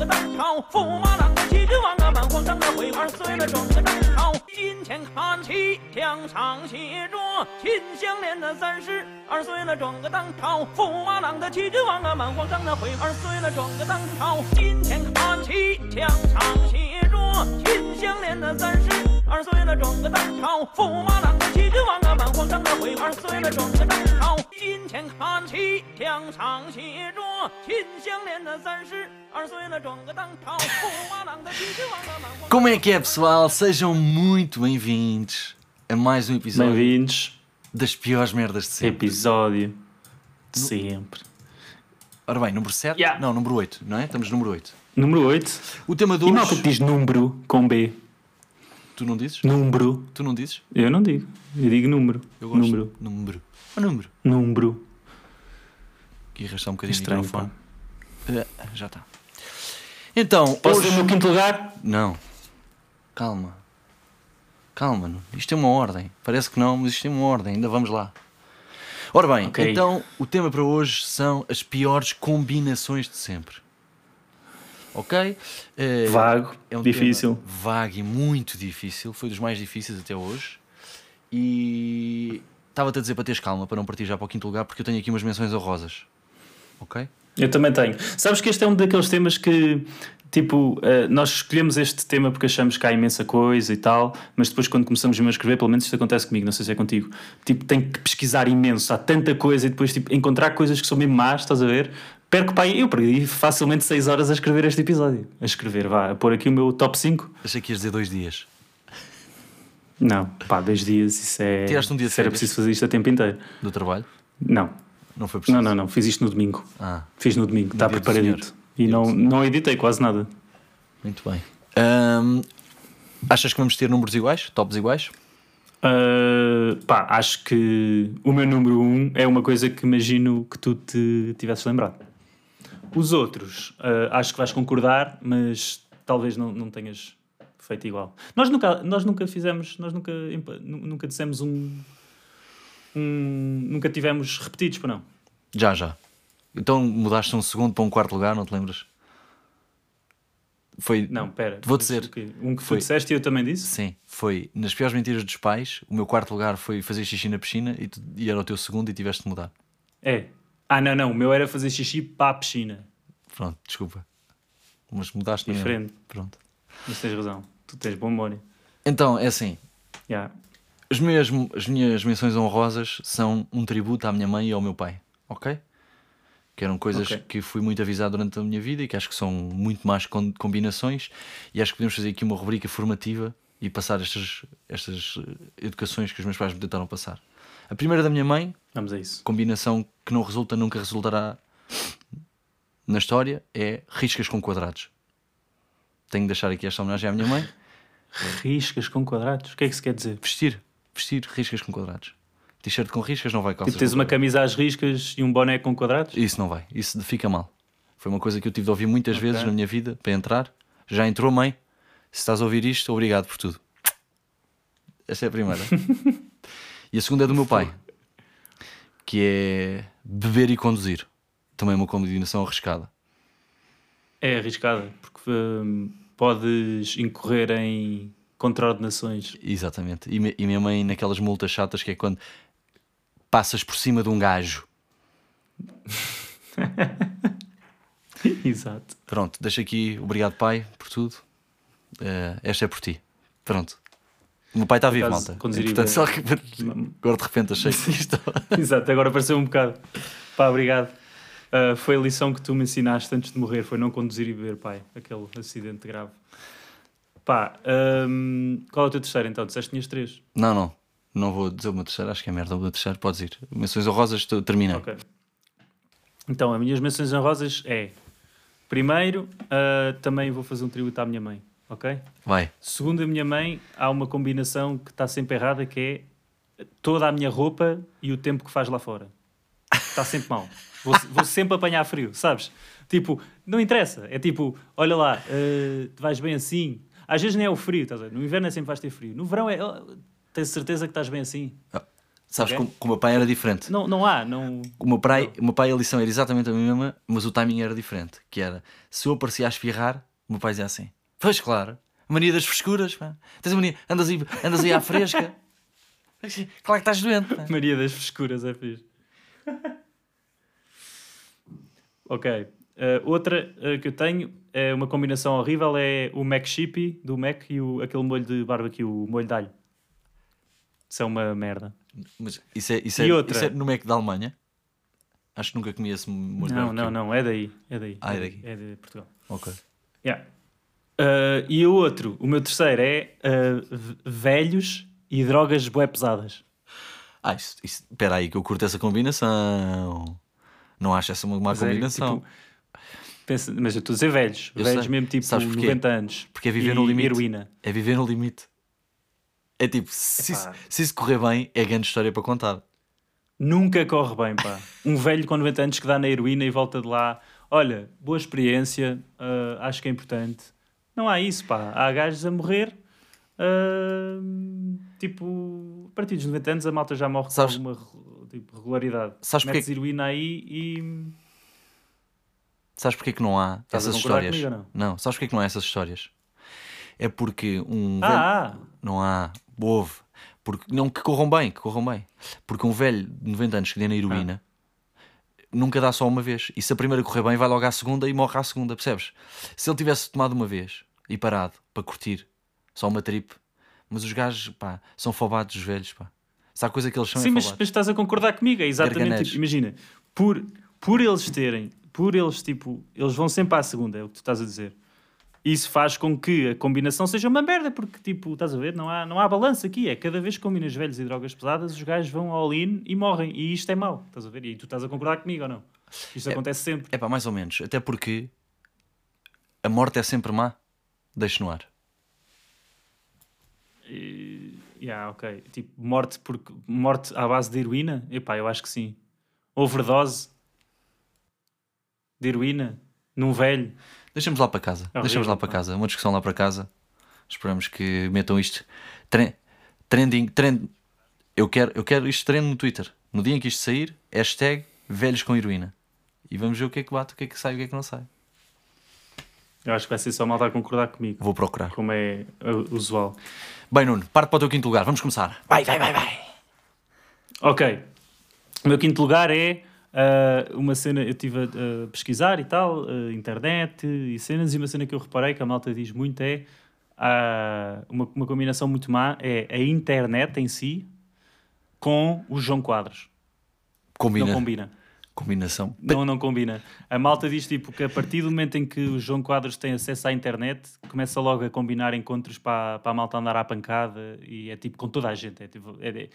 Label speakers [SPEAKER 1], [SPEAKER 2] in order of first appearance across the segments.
[SPEAKER 1] 个当朝；驸马郎的齐君王啊，满皇上的回二岁了，转个当朝。今天看齐墙上写着秦香莲的三十二岁了，转个当朝；驸马郎的齐君王啊，满皇上的回二岁了，转个当朝。今天看齐墙上写着秦香莲的三十二岁了，转个当朝；驸马郎的齐君王啊，满皇上的回二岁了，转个当朝。今天看齐墙上写着秦香莲的三十二岁了，转个当朝；驸马郎的齐君王啊，满皇
[SPEAKER 2] Como é que é, pessoal? Sejam muito bem-vindos a mais um episódio
[SPEAKER 3] Bem-vindos.
[SPEAKER 2] das piores merdas de sempre.
[SPEAKER 3] Episódio de sempre.
[SPEAKER 2] Ora bem, número 7?
[SPEAKER 3] Yeah.
[SPEAKER 2] Não, número 8, não é? Estamos no número 8.
[SPEAKER 3] Número 8.
[SPEAKER 2] O tema de
[SPEAKER 3] E malta que
[SPEAKER 2] hoje.
[SPEAKER 3] diz número com B.
[SPEAKER 2] Tu não dizes?
[SPEAKER 3] Número.
[SPEAKER 2] Tu não dizes?
[SPEAKER 3] Eu não digo. Eu digo número.
[SPEAKER 2] Eu gosto.
[SPEAKER 3] Número.
[SPEAKER 2] Número. O número.
[SPEAKER 3] Número.
[SPEAKER 2] Aqui arrastar um bocadinho
[SPEAKER 3] Estranho,
[SPEAKER 2] o microfone. Ah, Já está. Então,
[SPEAKER 3] Posso
[SPEAKER 2] hoje...
[SPEAKER 3] ter o meu quinto lugar?
[SPEAKER 2] Não. Calma. Calma. não. Isto tem uma ordem. Parece que não, mas isto tem uma ordem. Ainda vamos lá. Ora bem,
[SPEAKER 3] Ok.
[SPEAKER 2] então o tema para hoje são as piores combinações de sempre. Ok? Eh,
[SPEAKER 3] Vago.
[SPEAKER 2] é um
[SPEAKER 3] difícil.
[SPEAKER 2] vago e muito difícil. Foi dos mais difíceis até hoje. E estava-te a dizer para teres calma, para não partir já para o quinto lugar, porque eu tenho aqui umas menções honrosas. Ok?
[SPEAKER 3] Eu também tenho. Sabes que este é um daqueles temas que, tipo, eh, nós escolhemos este tema porque achamos que há imensa coisa e tal, mas depois quando começamos mesmo a escrever, pelo menos isto acontece comigo, não sei se é contigo, tipo, tenho que pesquisar imenso, há tanta coisa e depois, tipo, encontrar coisas que são mesmo más, estás a ver? Perco, pá, eu perdi facilmente 6 horas a escrever este episódio. A escrever, vá, a pôr aqui o meu top 5.
[SPEAKER 2] Achei que ias dizer dois dias.
[SPEAKER 3] Não, pá, dois dias, isso é.
[SPEAKER 2] Tiraste um dia de
[SPEAKER 3] era preciso fazer isto a tempo inteiro.
[SPEAKER 2] Do trabalho?
[SPEAKER 3] Não,
[SPEAKER 2] Não foi preciso?
[SPEAKER 3] não, não, não, fiz isto no domingo.
[SPEAKER 2] Ah,
[SPEAKER 3] Fiz no domingo, está
[SPEAKER 2] dia do
[SPEAKER 3] preparadito. E
[SPEAKER 2] Dia
[SPEAKER 3] não, não editei quase nada.
[SPEAKER 2] muito bem. Achas que vamos ter números iguais? Tops iguais?
[SPEAKER 3] Uh, pá, acho que o meu número 1 um é uma coisa que imagino que tu te tivesses lembrado. Os outros, uh, acho que vais concordar, mas talvez não, não tenhas feito igual. Nós nunca, nós nunca fizemos, nós nunca, nunca dissemos um, um. Nunca tivemos repetidos, para não?
[SPEAKER 2] Já, já. Então mudaste um segundo para um quarto lugar, não te lembras? Foi.
[SPEAKER 3] Não, pera.
[SPEAKER 2] Vou dizer.
[SPEAKER 3] Um que tu
[SPEAKER 2] Foi.
[SPEAKER 3] disseste e eu também disse?
[SPEAKER 2] Sim, foi nas piores mentiras dos pais. O meu quarto lugar foi fazer xixi na piscina e, tu- e era o teu segundo e tiveste de mudar.
[SPEAKER 3] É. Ah, não, não. O meu era fazer xixi para a piscina.
[SPEAKER 2] Pronto, desculpa. Mas mudaste mesmo.
[SPEAKER 3] Diferente.
[SPEAKER 2] Pronto.
[SPEAKER 3] Mas tens razão. Tu tens boa memória.
[SPEAKER 2] Então, é assim.
[SPEAKER 3] Yeah.
[SPEAKER 2] As minhas, as minhas menções honrosas são um tributo à minha mãe e ao meu pai, ok? Que eram coisas
[SPEAKER 3] Ok.
[SPEAKER 2] que fui muito avisado durante a minha vida e que acho que são muito mais com- combinações. E acho que podemos fazer aqui uma rubrica formativa e passar estas, estas eh, educações que os meus pais me tentaram passar. A primeira da minha mãe,
[SPEAKER 3] Vamos a isso.
[SPEAKER 2] combinação que não resulta, nunca resultará na história, é riscas com quadrados. Tenho de deixar aqui esta homenagem à minha mãe.
[SPEAKER 3] Riscas com quadrados? O que é que se quer dizer?
[SPEAKER 2] Vestir, vestir riscas com quadrados. T-shirt com riscas não vai calças
[SPEAKER 3] Tipo, tens uma camisa às riscas e um boné com quadrados?
[SPEAKER 2] Isso não vai, isso fica mal. Foi uma coisa que eu tive de ouvir muitas
[SPEAKER 3] Ok.
[SPEAKER 2] vezes na minha vida para entrar. Já entrou, mãe? Se estás a ouvir isto, obrigado por tudo. Esta é a primeira. e a segunda é do meu pai, que é beber e conduzir. Também uma combinação arriscada.
[SPEAKER 3] É arriscada, porque hum, podes incorrer em contraordenações.
[SPEAKER 2] Exatamente. E, me- e minha mãe naquelas multas chatas que é quando passas por cima de um gajo.
[SPEAKER 3] Exato.
[SPEAKER 2] Pronto, deixa aqui, obrigado pai por tudo. Eh, esta é por ti. Pronto. O meu pai está vivo, malta.
[SPEAKER 3] conduzir
[SPEAKER 2] Portanto, só que agora de repente achei que isto.
[SPEAKER 3] Exato, agora apareceu um bocado. Pá, obrigado. Uh, foi a lição que tu me ensinaste antes de morrer, foi não conduzir e beber, pai. Aquele acidente grave. Pá, hum, qual é o teu terceiro então? Disseste que tinhas três.
[SPEAKER 2] Não, não. Não vou dizer o meu terceiro, acho que é merda. O meu terceiro, podes ir. Menções honrosas, termina.
[SPEAKER 3] Ok. Então, as minhas menções honrosas é... Primeiro, ah, também vou fazer um tributo à minha mãe, ok?
[SPEAKER 2] Vai.
[SPEAKER 3] Segundo a minha mãe, há uma combinação que está sempre errada, que é toda a minha roupa e o tempo que faz lá fora. Está sempre mal. Vou, vou sempre apanhar frio, sabes? Tipo, não interessa. É tipo, olha lá, tu vais bem assim. Às vezes nem é o frio, estás a ver? No inverno é sempre vais ter frio. No verão é. oh, tens certeza que estás bem assim?
[SPEAKER 2] Sabes,
[SPEAKER 3] Ok.
[SPEAKER 2] como, o meu pai era diferente.
[SPEAKER 3] Não, não há, não.
[SPEAKER 2] O meu, pai, o meu pai, a lição era exatamente a mesma, mas o timing era diferente. Que era, se eu aparecia a espirrar, o meu pai dizia assim: Pois claro, mania das frescuras, pá. Tens a mania, andas aí, andas aí à fresca. Claro que estás doente. pá.
[SPEAKER 3] Maria das frescuras é fixe. ok. Eh, outra eh, que eu tenho é uma combinação horrível é o Mac Chippy do Mac e o, aquele molho de barbecue, o molho de alho. Isso é uma merda.
[SPEAKER 2] Mas isso é, isso, é,
[SPEAKER 3] E outra?
[SPEAKER 2] isso é no Mac da Alemanha? Acho que nunca comi esse molho
[SPEAKER 3] não, não, não, é daí. É daí.
[SPEAKER 2] Ah, é daqui.
[SPEAKER 3] É de Portugal.
[SPEAKER 2] Ok.
[SPEAKER 3] Yeah. Eh, e o outro, o meu terceiro é v- velhos e drogas bué pesadas.
[SPEAKER 2] Ah, isso, isso, espera aí que eu curto essa combinação. Não acho essa uma má
[SPEAKER 3] Mas é,
[SPEAKER 2] combinação.
[SPEAKER 3] tipo, pensa- mas eu estou a dizer velhos.
[SPEAKER 2] Eu
[SPEAKER 3] velhos
[SPEAKER 2] sei.
[SPEAKER 3] mesmo tipo
[SPEAKER 2] Sabes porquê?
[SPEAKER 3] 90 anos.
[SPEAKER 2] Porque é viver
[SPEAKER 3] e
[SPEAKER 2] no limite.
[SPEAKER 3] heroína.
[SPEAKER 2] É viver no limite. É tipo, se,
[SPEAKER 3] Epá.
[SPEAKER 2] se isso correr bem, é grande história para contar.
[SPEAKER 3] Nunca corre bem, pá. Um velho com 90 anos que dá na heroína e volta de lá. Olha, boa experiência, ah, acho que é importante. Não há isso, pá. Há gajos a morrer. ah, tipo, a partir dos 90 anos a malta já morre
[SPEAKER 2] Sabes-
[SPEAKER 3] com alguma tipo, regularidade.
[SPEAKER 2] Sabes porque-
[SPEAKER 3] Metes heroína aí e.
[SPEAKER 2] Sabes porque é que não há
[SPEAKER 3] Estás
[SPEAKER 2] essas histórias?
[SPEAKER 3] comigo ou não?
[SPEAKER 2] sabes porque é que não há essas histórias? É porque um velho.
[SPEAKER 3] Ah, ah,
[SPEAKER 2] Não há. Houve. Porque, não que corram bem, que corram bem. Porque um velho de 90 anos que dê na heroína nunca dá só uma vez. E se a primeira correr bem, vai logo à segunda e morre à segunda, percebes? Se ele tivesse tomado uma vez e parado para curtir, só uma trip, mas os gajos, pá, são fobados os velhos, pá. Se há coisa que eles são,
[SPEAKER 3] Sim,
[SPEAKER 2] é
[SPEAKER 3] mas, mas estás a concordar comigo, é exatamente tipo, imagina, por, por eles terem, por eles tipo, eles vão sempre à segunda, é o que tu estás a dizer. Isso faz com que a combinação seja uma merda, porque tipo, estás a ver, não há, não há balanço aqui, é cada vez que combinas velhos e drogas pesadas, os gajos vão all in e morrem, e isto é mau, estás a ver? E tu estás a concordar comigo ou não? Isto acontece sempre.
[SPEAKER 2] É pá, mais ou menos. Até porque a morte é sempre má. Deixe no ar.
[SPEAKER 3] E, yeah, ok. Tipo, morte, porque, morte à base de heroína? Epá, eu acho que sim. Overdose de heroína num velho.
[SPEAKER 2] Deixamos lá para casa.
[SPEAKER 3] É
[SPEAKER 2] Deixamos lá para casa. Uma discussão lá para casa. Esperamos que metam isto. Tre- trending. Trend. Eu quero, eu quero isto trend no Twitter. No dia em que isto sair, hashtag velhos com heroína. E vamos ver o que é que bate, o que é que sai e o que é que não sai.
[SPEAKER 3] Eu acho que vai ser só malta a concordar comigo,
[SPEAKER 2] Vou procurar.
[SPEAKER 3] como é uh, usual.
[SPEAKER 2] Bem, Nuno, parte para o teu quinto lugar. Vamos começar. Vai, vai, vai, vai.
[SPEAKER 3] Ok. O meu quinto lugar é uh, uma cena, eu estive a, a pesquisar e tal, uh, internet e cenas, e uma cena que eu reparei que a malta diz muito é uh, uma, uma combinação muito má é a internet em si com o João Quadros.
[SPEAKER 2] Combina.
[SPEAKER 3] Não combina.
[SPEAKER 2] Combinação.
[SPEAKER 3] Não, não combina. A malta diz tipo que a partir do momento em que o João Quadros tem acesso à internet, começa logo a combinar encontros para, para a malta andar à pancada e é tipo com toda a gente. É, tipo, é, é-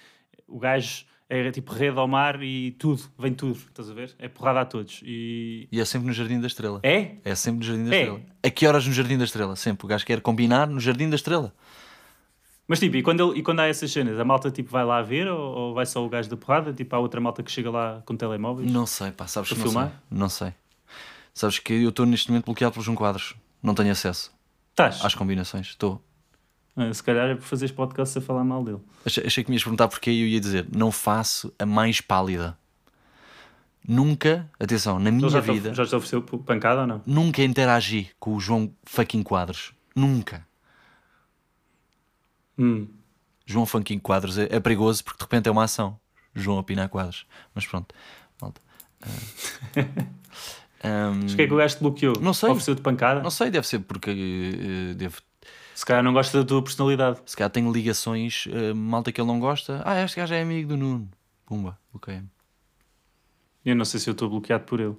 [SPEAKER 3] o gajo é tipo rede ao mar e tudo, vem tudo, estás a ver? É porrada a todos. E
[SPEAKER 2] E é sempre no Jardim da Estrela.
[SPEAKER 3] é?
[SPEAKER 2] É sempre no Jardim da
[SPEAKER 3] É.
[SPEAKER 2] Estrela. A que horas no Jardim da Estrela? Sempre. O gajo quer combinar no Jardim da Estrela.
[SPEAKER 3] Mas tipo, e quando, ele, e quando há essas cenas, a malta tipo vai lá ver ou, ou vai só o gajo da porrada? Tipo, há outra malta que chega lá com telemóveis?
[SPEAKER 2] Não sei, pá, sabes que não
[SPEAKER 3] filmar?
[SPEAKER 2] sei. Não sei. Sabes que eu estou neste momento bloqueado pelos um quadros. Não tenho acesso
[SPEAKER 3] Estás?
[SPEAKER 2] às combinações. Estou.
[SPEAKER 3] Ah, Se calhar é por fazeres podcast a falar mal dele.
[SPEAKER 2] Achei, achei que me ias perguntar porque eu ia dizer: não faço a mais pálida. Nunca, atenção, na minha
[SPEAKER 3] já te,
[SPEAKER 2] vida,
[SPEAKER 3] já te ofereceu pancada ou não?
[SPEAKER 2] nunca interagi com o João fucking Quadros. Nunca.
[SPEAKER 3] Hum.
[SPEAKER 2] João fucking Quadros é, é perigoso porque de repente é uma ação. João a pinar quadros. Mas pronto, malta. Ah, ahm,
[SPEAKER 3] Mas o que é que o gajo te bloqueou?
[SPEAKER 2] Não sei.
[SPEAKER 3] Ofereceu-te pancada?
[SPEAKER 2] não sei, deve ser porque eh, devo
[SPEAKER 3] Se calhar não gosta da tua personalidade.
[SPEAKER 2] Se calhar tem ligações, eh, malta que ele não gosta. Ah, este gajo é amigo do Nuno. Pumba, ok.
[SPEAKER 3] Eu não sei se eu estou bloqueado por ele.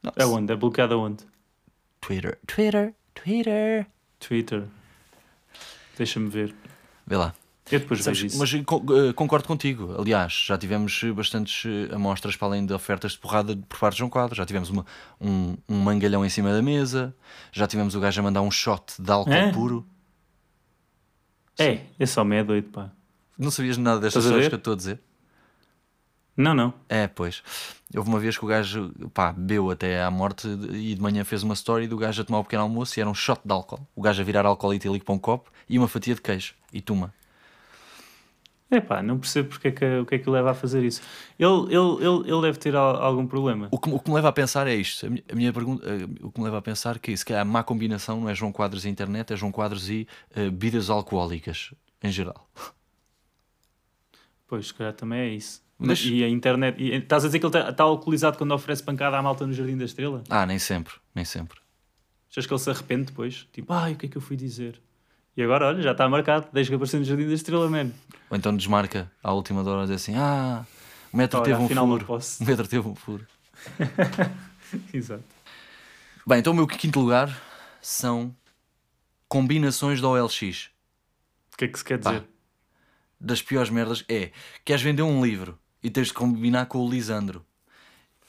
[SPEAKER 2] Não,
[SPEAKER 3] Aonde? É bloqueado aonde?
[SPEAKER 2] Twitter, Twitter, Twitter.
[SPEAKER 3] Twitter. Deixa-me ver.
[SPEAKER 2] Vê lá.
[SPEAKER 3] Eu depois
[SPEAKER 2] Sabes,
[SPEAKER 3] vejo isso.
[SPEAKER 2] mas co- eh, concordo contigo. Aliás, já tivemos eh, bastantes eh, amostras para além de ofertas de porrada por parte de João Quadro. Já tivemos uma- um, um mangalhão em cima da mesa. Já tivemos o gajo a mandar um shot de álcool
[SPEAKER 3] É?
[SPEAKER 2] puro.
[SPEAKER 3] É, esse homem é doido, pá.
[SPEAKER 2] Não sabias nada destas
[SPEAKER 3] ver?
[SPEAKER 2] que eu estou a dizer?
[SPEAKER 3] Não, não.
[SPEAKER 2] É, pois. Houve uma vez que o gajo, pá, bebeu até à morte e de manhã fez uma story do gajo a tomar o pequeno almoço e era um shot de álcool. O gajo a virar álcool etílico para um copo e uma fatia de queijo. E toma.
[SPEAKER 3] É pá, não percebo porque é que, o que é que o leva a fazer isso. Ele, ele, ele, ele deve ter al- algum problema.
[SPEAKER 2] O que, o que me leva a pensar é isto. A minha, a minha pergunta, eh, o que me leva a pensar é que se calhar a má combinação não é João Quadros e internet, é João Quadros e eh, bebidas alcoólicas em geral.
[SPEAKER 3] Pois, se calhar também é isso.
[SPEAKER 2] Mas-
[SPEAKER 3] E a internet. E, estás a dizer que ele está alcoolizado quando oferece pancada à malta no Jardim da Estrela?
[SPEAKER 2] Ah, nem sempre, nem sempre.
[SPEAKER 3] Achas que ele se arrepende depois? Tipo, ai, o que é que eu fui dizer? E agora, olha, já está marcado, desde que apareceu no Jardim da Estrela, mano.
[SPEAKER 2] Ou então desmarca à última hora a dizer assim: Ah, o metro
[SPEAKER 3] Olha,
[SPEAKER 2] teve um furo. O metro teve um furo.
[SPEAKER 3] Exato.
[SPEAKER 2] Bem, então o meu quinto lugar são combinações da OLX.
[SPEAKER 3] O que é que se quer
[SPEAKER 2] Pá.
[SPEAKER 3] dizer?
[SPEAKER 2] Das piores merdas é queres vender um livro e tens de combinar com o Lisandro.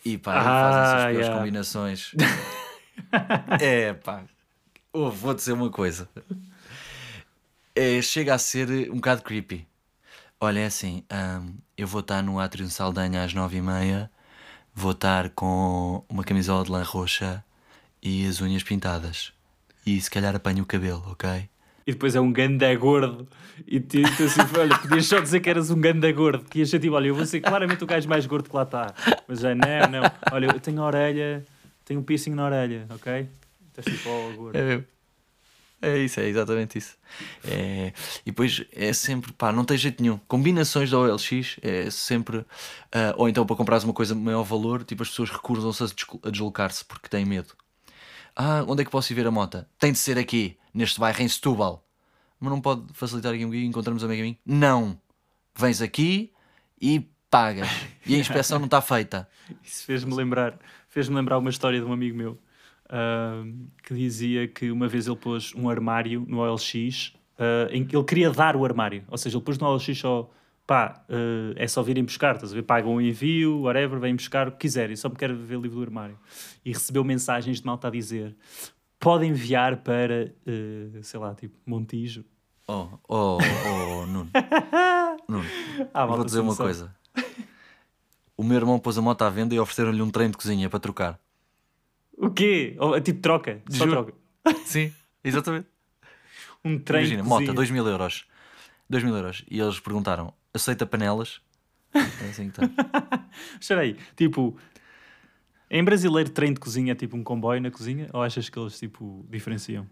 [SPEAKER 2] E pá, ele faz essas
[SPEAKER 3] Ah,
[SPEAKER 2] piores combinações. é pá, oh, vou dizer uma coisa. É, chega a ser um bocado creepy. Olha, é assim, hum, eu vou estar no de Saldanha às nove e meia, vou estar com uma camisola de lã roxa e as unhas pintadas. E se calhar apanho o cabelo, ok?
[SPEAKER 3] E depois é um ganda gordo. E tu, tu assim, olha, podias só dizer que eras um ganda gordo. Que ser tipo, olha, eu vou ser claramente o gajo mais gordo que lá está. Mas já não, não. Olha, eu tenho a orelha, tenho um piercing na orelha, ok? Estás tipo, oh, gordo.
[SPEAKER 2] É mesmo. É isso, é exatamente isso. É, e depois é sempre, pá, não tem jeito nenhum. Combinações da OLX é sempre. ah, ou então para comprares uma coisa de maior valor, tipo as pessoas recusam-se a deslocar-se porque têm medo. Ah, onde é que posso ir ver a moto? Tem de ser aqui, neste bairro em Setúbal. Mas não pode facilitar aqui um guia e encontramos a caminho? Não. Vens aqui e pagas. E a inspeção não está feita.
[SPEAKER 3] Isso fez-me lembrar, fez-me lembrar uma história de um amigo meu que dizia que uma vez ele pôs um armário no OLX ah, em que ele queria dar o armário, ou seja, ele pôs no OLX só pá, ah, é só virem buscar, estás a ver? Pagam o envio, whatever, vêm buscar o que quiserem, só me quero ver o livro do armário. E recebeu mensagens de malta a dizer pode enviar para, ah, sei lá, tipo Montijo.
[SPEAKER 2] Oh, oh, oh, Nuno. Nuno.
[SPEAKER 3] Ah,
[SPEAKER 2] Vou dizer uma coisa. O meu irmão pôs a moto à venda e ofereceram-lhe um trem de cozinha para trocar.
[SPEAKER 3] O quê? Oh, tipo troca, só
[SPEAKER 2] Juro.
[SPEAKER 3] troca.
[SPEAKER 2] Sim, exatamente.
[SPEAKER 3] Um trem
[SPEAKER 2] Imagina, moto,
[SPEAKER 3] cozinha.
[SPEAKER 2] 2 mil euros. 2 mil euros. E eles perguntaram: aceita panelas? É assim que está.
[SPEAKER 3] Espera aí, tipo, em brasileiro trem de cozinha é tipo um comboio na cozinha ou achas que eles tipo diferenciam?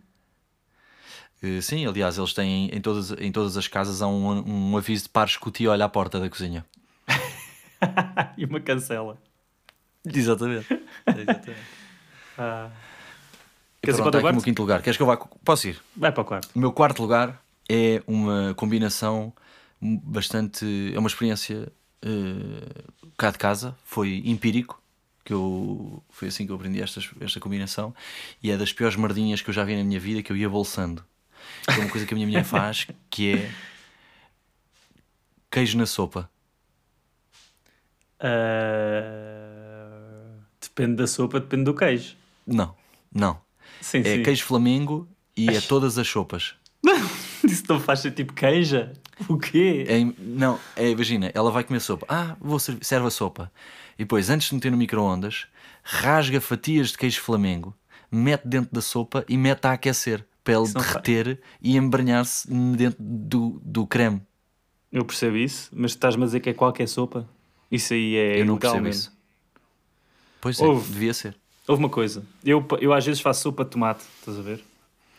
[SPEAKER 2] Eh, Sim, aliás, eles têm em todas, em todas as casas há um, um aviso de par escuti olha à porta da cozinha.
[SPEAKER 3] e uma cancela.
[SPEAKER 2] Exatamente. Exatamente.
[SPEAKER 3] Ah.
[SPEAKER 2] E
[SPEAKER 3] Queres ir
[SPEAKER 2] pronto,
[SPEAKER 3] para o
[SPEAKER 2] está aqui o
[SPEAKER 3] quarto?
[SPEAKER 2] meu quinto lugar. Queres que eu vá? Posso ir?
[SPEAKER 3] Vai para o quarto.
[SPEAKER 2] O meu quarto lugar é uma combinação bastante. É uma experiência eh, cá de casa, foi empírico. Que eu, foi assim que eu aprendi esta, esta combinação e é das piores merdinhas que eu já vi na minha vida que eu ia bolsando. Que é uma coisa que a minha mulher faz que é queijo na sopa.
[SPEAKER 3] Ah, Depende da sopa, depende do queijo.
[SPEAKER 2] Não, não.
[SPEAKER 3] Sim,
[SPEAKER 2] É
[SPEAKER 3] sim.
[SPEAKER 2] queijo flamengo e é todas as sopas.
[SPEAKER 3] Isso não faz ser tipo queija? O quê?
[SPEAKER 2] É, não, é, imagina, ela vai comer sopa. Ah, vou servir, serve a sopa. E depois, antes de meter no micro-ondas, rasga fatias de queijo flamengo, mete dentro da sopa e mete a aquecer para ele derreter e embranhar-se dentro do, do creme.
[SPEAKER 3] Eu percebo isso, mas estás-me a dizer que é qualquer sopa? Isso aí é
[SPEAKER 2] eu não percebo
[SPEAKER 3] mesmo.
[SPEAKER 2] isso. Pois é,
[SPEAKER 3] Ouve.
[SPEAKER 2] devia ser.
[SPEAKER 3] Houve uma coisa, eu, eu às vezes faço sopa de tomate, estás a ver?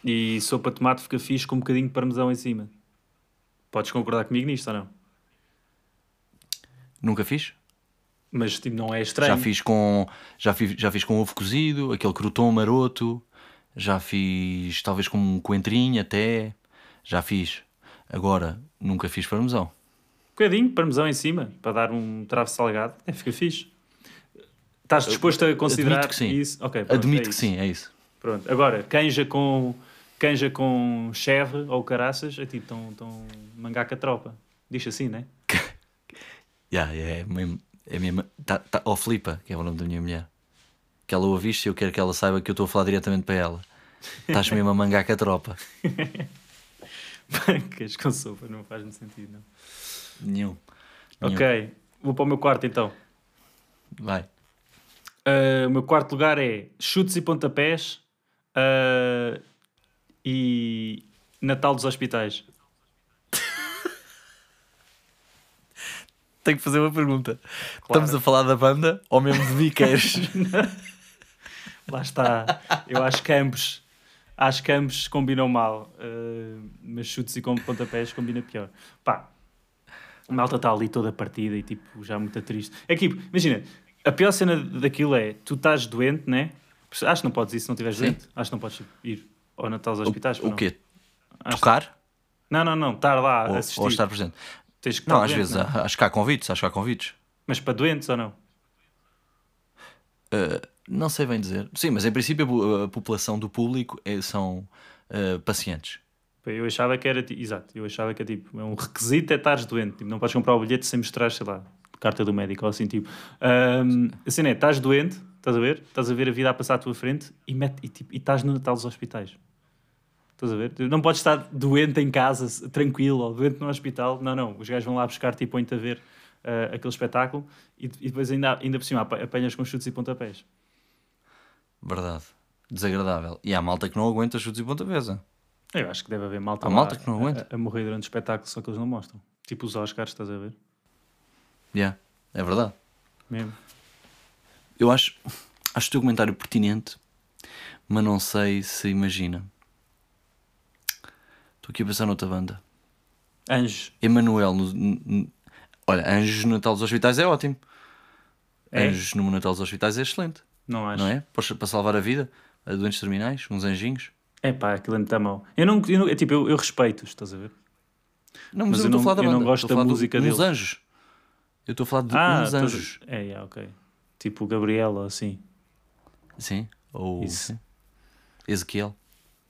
[SPEAKER 3] E sopa de tomate fica fixe com um bocadinho de parmesão em cima. Podes concordar comigo nisto ou não?
[SPEAKER 2] Nunca fiz?
[SPEAKER 3] Mas tipo, não é estranho.
[SPEAKER 2] Já fiz com já fiz, já fiz com ovo cozido, aquele crouton maroto, já fiz talvez com um coentrinho até, já fiz. Agora, nunca fiz parmesão.
[SPEAKER 3] Um bocadinho de parmesão em cima, para dar um travo salgado. É, fica fixe. Estás disposto a considerar
[SPEAKER 2] Admito que sim.
[SPEAKER 3] isso? Ok, pronto,
[SPEAKER 2] Admito
[SPEAKER 3] é
[SPEAKER 2] que
[SPEAKER 3] isso.
[SPEAKER 2] sim, é isso.
[SPEAKER 3] Pronto. Agora, canja com, canja com chevre ou caraças, é tipo, estão tão mangaca tropa. Diz assim, né?
[SPEAKER 2] Yeah, yeah, é mesmo. É mesmo tá, tá, oh, Filipa, que é o nome da minha mulher. Que ela ouve isto e eu quero que ela saiba que eu estou a falar diretamente para ela. Estás mesmo a mangaca tropa.
[SPEAKER 3] Queres com sopa, não faz muito sentido, não.
[SPEAKER 2] Nenhum. Nenhum.
[SPEAKER 3] Ok, vou para o meu quarto então.
[SPEAKER 2] Vai.
[SPEAKER 3] Uh, o meu quarto lugar é chutes e pontapés uh, e Natal dos hospitais.
[SPEAKER 2] Tenho que fazer uma pergunta. Estamos a falar da banda ou mesmo de biqueiros?
[SPEAKER 3] Lá está. Eu acho que ambos, acho que ambos combinam mal. Uh, mas chutes e com pontapés combina pior. Pá, a malta está ali toda partida e tipo, já muito triste. É que, tipo, imagina, a pior cena daquilo é tu estás doente, né? Acho que não podes ir se não estiveres doente. Acho que não podes ir ao Natal dos hospitais.
[SPEAKER 2] o
[SPEAKER 3] não.
[SPEAKER 2] quê?
[SPEAKER 3] Acho-
[SPEAKER 2] Tocar?
[SPEAKER 3] Não, não, não. Estar lá
[SPEAKER 2] Ou,
[SPEAKER 3] a assistir.
[SPEAKER 2] ou estar presente?
[SPEAKER 3] Tens que
[SPEAKER 2] Não, às
[SPEAKER 3] doente,
[SPEAKER 2] vezes
[SPEAKER 3] não?
[SPEAKER 2] há- acho que há convites, acho que há convites.
[SPEAKER 3] Mas para doentes ou não?
[SPEAKER 2] Uh, não sei bem dizer. Sim, mas em princípio a po- a população do público é- são uh, pacientes.
[SPEAKER 3] Eu achava que era, exato, eu achava que é tipo, é um requisito é estares doente, tipo, não podes comprar o bilhete sem mostrar, sei lá, carta do médico ou assim, tipo. Ahm, assim, é, estás doente, estás a ver? Estás a ver a vida a passar à tua frente e, mete, e, tipo, e estás no Natal dos hospitais. Estás a ver? Não podes estar doente em casa, tranquilo, ou doente no hospital. Não, não. Os gajos vão lá buscar, tipo, põem-te a ver ah, aquele espetáculo e, e depois ainda, ainda por cima apa- apanhas com chutes e pontapés.
[SPEAKER 2] Verdade. Desagradável. E há malta que não aguenta chutes e pontapés. hein?
[SPEAKER 3] Eu acho que deve haver malta,
[SPEAKER 2] malta que não aguenta.
[SPEAKER 3] A, a morrer durante o espetáculo, só que eles não mostram. Tipo os Oscars, estás a ver?
[SPEAKER 2] Yeah, é verdade.
[SPEAKER 3] Mesmo.
[SPEAKER 2] Eu acho, acho o teu comentário pertinente, mas não sei se imagina. Estou aqui a pensar noutra banda.
[SPEAKER 3] Anjos.
[SPEAKER 2] Emanuel. no- n- n- olha, Anjos no Natal dos Hospitais é ótimo.
[SPEAKER 3] É?
[SPEAKER 2] Anjos no Natal dos Hospitais é excelente,
[SPEAKER 3] Não acho.
[SPEAKER 2] não é? Para para salvar a vida a doentes terminais, uns anjinhos.
[SPEAKER 3] É pá, aquilo é muito mau. Eu não, eu não é tipo, eu, eu respeito-os, estás a ver?
[SPEAKER 2] Não, mas,
[SPEAKER 3] Mas
[SPEAKER 2] eu
[SPEAKER 3] eu
[SPEAKER 2] não estou a
[SPEAKER 3] não-
[SPEAKER 2] falar da
[SPEAKER 3] eu não
[SPEAKER 2] banda.
[SPEAKER 3] gosto da música
[SPEAKER 2] uns
[SPEAKER 3] deles.
[SPEAKER 2] anjos. Eu estou a falar de
[SPEAKER 3] Ah,
[SPEAKER 2] uns
[SPEAKER 3] estás-
[SPEAKER 2] anjos.
[SPEAKER 3] É, yeah, ok. Tipo o Gabriel ou assim.
[SPEAKER 2] Sim. Ou
[SPEAKER 3] Isso.
[SPEAKER 2] sim. Ezequiel.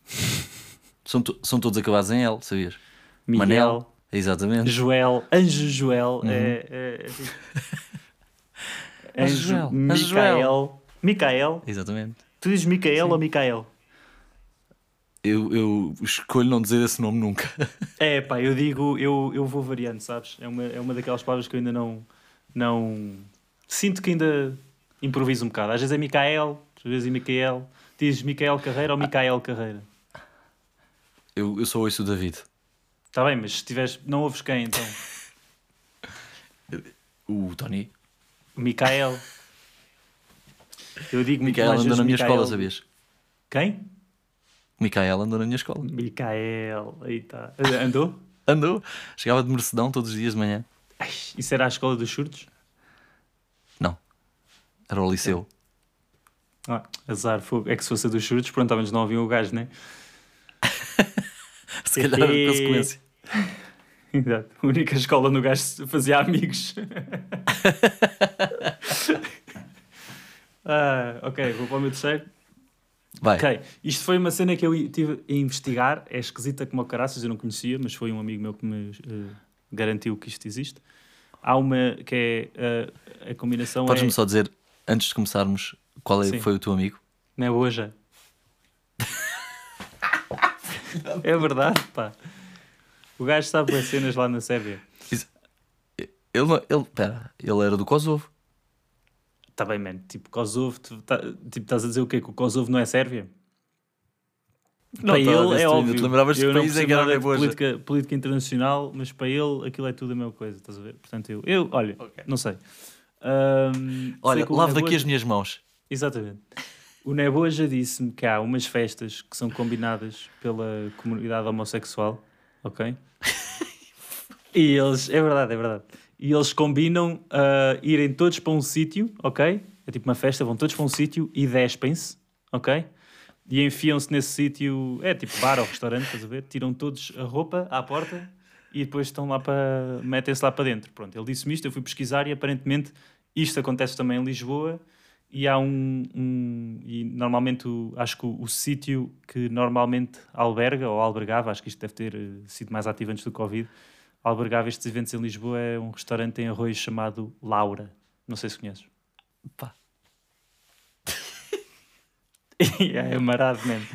[SPEAKER 2] são, to- são todos acabados em L, sabias?
[SPEAKER 3] Miguel,
[SPEAKER 2] Manel. Exatamente.
[SPEAKER 3] Joel, Anjo Joel.
[SPEAKER 2] Uhum.
[SPEAKER 3] É, é, é
[SPEAKER 2] Anjo Joel,
[SPEAKER 3] Micael. Micael.
[SPEAKER 2] Exatamente.
[SPEAKER 3] Tu dizes Micael ou Micael?
[SPEAKER 2] Eu, eu escolho não dizer esse nome nunca.
[SPEAKER 3] É pá, eu digo, eu, eu vou variando, sabes? É uma, é uma daquelas palavras que eu ainda não, não. Sinto que ainda improviso um bocado. Às vezes é Micael, às vezes é Micael. Dizes Micael Carreira ou Micael Carreira?
[SPEAKER 2] Eu, eu só ouço o David.
[SPEAKER 3] Está bem, mas se tiveres. Não ouves quem então?
[SPEAKER 2] O Tony.
[SPEAKER 3] Micael. Eu digo
[SPEAKER 2] Micael andou
[SPEAKER 3] vezes
[SPEAKER 2] na minha
[SPEAKER 3] Micael.
[SPEAKER 2] escola, sabias?
[SPEAKER 3] Quem?
[SPEAKER 2] Micael andou na minha escola.
[SPEAKER 3] Micael. Aí está. Andou?
[SPEAKER 2] Andou. Chegava de Mercedão todos os dias de manhã.
[SPEAKER 3] Ai, Isso era a escola dos surdos?
[SPEAKER 2] Não. Era o liceu.
[SPEAKER 3] Ah, azar, fogo. É que se fosse a dos surdos, pronto, ao menos não ouviam o gajo, né?
[SPEAKER 2] Se calhar era a consequência.
[SPEAKER 3] Exato. A única escola no gajo fazia amigos. ah, ok, vou para o meu terceiro.
[SPEAKER 2] Vai.
[SPEAKER 3] Ok, isto foi uma cena que eu estive a investigar. É esquisita como o caraças, eu não conhecia, mas foi um amigo meu que me eh, garantiu que isto existe. Há uma que é eh, a combinação.
[SPEAKER 2] Podes-me
[SPEAKER 3] é,
[SPEAKER 2] só dizer, antes de começarmos, qual é-
[SPEAKER 3] Sim.
[SPEAKER 2] foi o teu amigo?
[SPEAKER 3] Não é hoje. é verdade, pá. O gajo sabe as cenas lá na Sérvia.
[SPEAKER 2] Ele, ele, pera, ele era do Kosovo.
[SPEAKER 3] Está bem, mano. Tipo, Kosovo, tá- tipo, estás a dizer o quê? Que o Kosovo não é Sérvia?
[SPEAKER 2] Não,
[SPEAKER 3] para
[SPEAKER 2] ver
[SPEAKER 3] ele é óbvio.
[SPEAKER 2] te lembravas
[SPEAKER 3] eu
[SPEAKER 2] que
[SPEAKER 3] não
[SPEAKER 2] país é que era
[SPEAKER 3] política, política internacional, mas para ele aquilo é tudo a mesma coisa, estás a ver? Portanto, eu, eu olha, não sei. Ahm,
[SPEAKER 2] Olha,
[SPEAKER 3] sei
[SPEAKER 2] lavo daqui as minhas mãos.
[SPEAKER 3] Exatamente. O Neboja disse-me que há umas festas que são combinadas pela comunidade homossexual, ok? e eles, é verdade, é verdade. E eles combinam a irem todos para um sítio, ok? É tipo uma festa, vão todos para um sítio e despem-se, ok? E enfiam-se nesse sítio, é tipo bar ou restaurante, estás a ver? Tiram todos a roupa à porta e depois estão lá para. metem-se lá para dentro. Pronto, ele disse-me isto, eu fui pesquisar e aparentemente isto acontece também em Lisboa e há um, um- e normalmente o- acho que o, o sítio que normalmente alberga ou albergava, acho que isto deve ter eh, sido mais ativo antes do Covid, albergava estes eventos em Lisboa é um restaurante em arroz chamado Laura. Não sei se conheces.
[SPEAKER 2] Pá.
[SPEAKER 3] é amarado mesmo.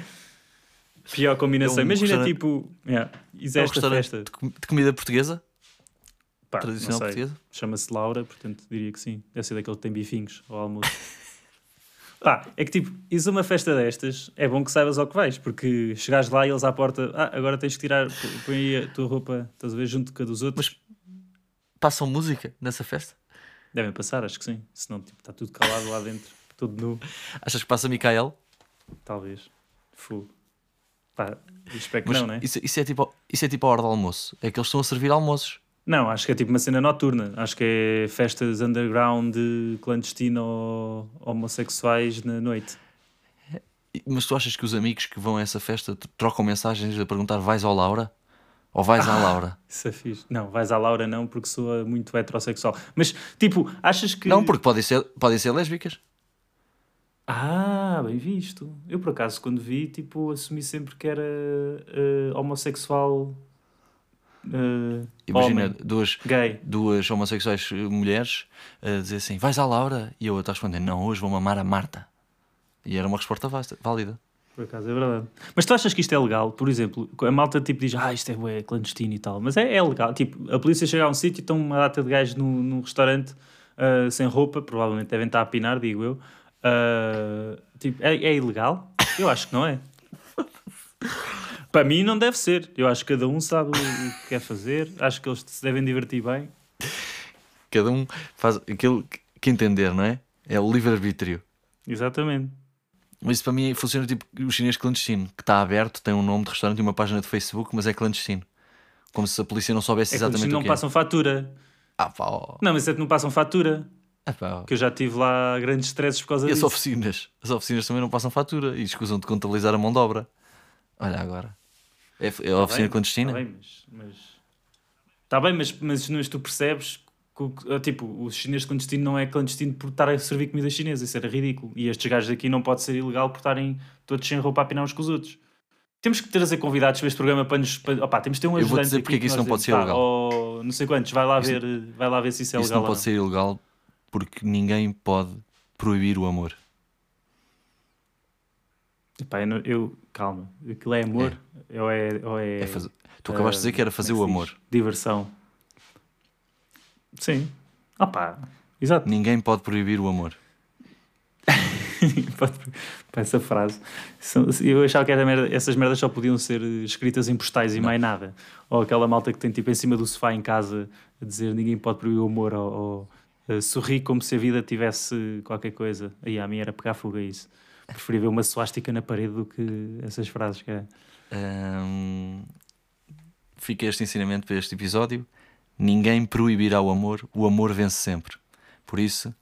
[SPEAKER 3] Pior combinação.
[SPEAKER 2] É um
[SPEAKER 3] Imagina tipo, yeah,
[SPEAKER 2] É um
[SPEAKER 3] esta
[SPEAKER 2] restaurante
[SPEAKER 3] festa.
[SPEAKER 2] de, com- de comida portuguesa?
[SPEAKER 3] Pá,
[SPEAKER 2] tradicional portuguesa?
[SPEAKER 3] Chama-se Laura, portanto diria que sim. Deve ser daquele que tem bifinhos ao almoço. Pá, é que tipo, ires a uma festa destas, é bom que saibas ao que vais, porque chegares lá e eles à porta, ah, agora tens que tirar, põe aí a tua roupa, estás a ver, junto com a dos outros.
[SPEAKER 2] Passam música nessa festa?
[SPEAKER 3] Devem passar, acho que sim. Senão tipo, está tudo calado lá dentro, todo nu,
[SPEAKER 2] Achas que passa Micael?
[SPEAKER 3] talvez. Fu. Pá, espero que
[SPEAKER 2] Mas
[SPEAKER 3] não, né?
[SPEAKER 2] isso, isso é tipo, isso é tipo a hora do almoço. É que eles estão a servir almoços.
[SPEAKER 3] Não, acho que é tipo uma cena noturna. Acho que é festas underground clandestino homossexuais na noite.
[SPEAKER 2] Mas tu achas que os amigos que vão a essa festa trocam mensagens a perguntar vais ao Laura? Ou vais à Laura?
[SPEAKER 3] Isso é fixe. Não, vais à Laura não, porque sou muito heterossexual. Mas, tipo, achas que...
[SPEAKER 2] Não, porque podem ser, podem ser lésbicas.
[SPEAKER 3] Ah, bem visto. Eu, por acaso, quando vi, tipo, assumi sempre que era eh, homossexual eh,
[SPEAKER 2] Imagina
[SPEAKER 3] homem,
[SPEAKER 2] duas,
[SPEAKER 3] gay.
[SPEAKER 2] duas homossexuais eh, mulheres a dizer assim: vais à Laura? E eu a responder: não, hoje vou mamar a Marta. E era uma resposta vasta- válida.
[SPEAKER 3] Por acaso, é verdade. Mas tu achas que isto é legal? Por exemplo, a malta tipo diz, ah, isto é bué, clandestino e tal. Mas é, é legal. Tipo, a polícia chega a um sítio e estão uma data de gajos num, num restaurante ah, sem roupa, provavelmente devem estar a pinar, digo eu. Ah, tipo, é, é ilegal? Eu acho que não é. Para mim não deve ser. Eu acho que cada um sabe o que quer fazer. Acho que eles se devem divertir bem.
[SPEAKER 2] Cada um faz aquilo que- que entender, não é? É o livre-arbítrio.
[SPEAKER 3] Exatamente.
[SPEAKER 2] Mas isso para mim funciona tipo o chinês clandestino, que está aberto, tem um nome de restaurante e uma página de Facebook, mas é clandestino. Como se a polícia não soubesse
[SPEAKER 3] É que
[SPEAKER 2] exatamente o
[SPEAKER 3] não
[SPEAKER 2] que
[SPEAKER 3] passam fatura.
[SPEAKER 2] é. Ah, pá, ó.
[SPEAKER 3] Não, mas é que não passam fatura.
[SPEAKER 2] Ah, pá, ó.
[SPEAKER 3] Que eu já tive lá grandes stresses por causa
[SPEAKER 2] E as
[SPEAKER 3] disso.
[SPEAKER 2] oficinas? As oficinas também não passam fatura e escusam de contabilizar a mão de obra. Olha agora. É, é a
[SPEAKER 3] Tá
[SPEAKER 2] oficina
[SPEAKER 3] bem,
[SPEAKER 2] clandestina?
[SPEAKER 3] Tá bem, mas. mas... Tá bem, mas, mas, mas tu percebes que, tipo, o chinês clandestino não é clandestino por estar a servir comida chinesa. Isso era ridículo. E estes gajos aqui não pode ser ilegal por estarem todos sem roupa a pinar uns com os outros. Temos que trazer convidados para este programa para nos. Para, opá, temos de ter um
[SPEAKER 2] Eu vou
[SPEAKER 3] ajudante
[SPEAKER 2] dizer porque é que isso não pode
[SPEAKER 3] dizemos,
[SPEAKER 2] ser
[SPEAKER 3] pá,
[SPEAKER 2] ilegal.
[SPEAKER 3] oh, não sei quantos, vai lá,
[SPEAKER 2] Isso-
[SPEAKER 3] ver, vai lá ver se isso é
[SPEAKER 2] Isso
[SPEAKER 3] legal.
[SPEAKER 2] não
[SPEAKER 3] ou
[SPEAKER 2] pode ser ilegal porque ninguém pode proibir o amor.
[SPEAKER 3] Epá, eu, não- eu- calma, aquilo é amor ou é. Ou é,
[SPEAKER 2] É fazer- Tu acabaste de dizer que era fazer
[SPEAKER 3] como
[SPEAKER 2] o
[SPEAKER 3] é
[SPEAKER 2] amor.
[SPEAKER 3] Diversão. Sim. Ah pá, exato.
[SPEAKER 2] Ninguém pode proibir o amor.
[SPEAKER 3] Pá, essa frase. Eu achava que merda- essas merdas só podiam ser escritas em postais e mais nada. Ou aquela malta que tem tipo em cima do sofá em casa a dizer ninguém pode proibir o amor ou, ou eh, sorrir como se a vida tivesse qualquer coisa. Aí a mim era pegar fogo a isso. Preferia ver uma suástica na parede do que essas frases que é.
[SPEAKER 2] Hum, Fica este ensinamento para este episódio. Ninguém proibirá o amor, o amor vence sempre. Por isso,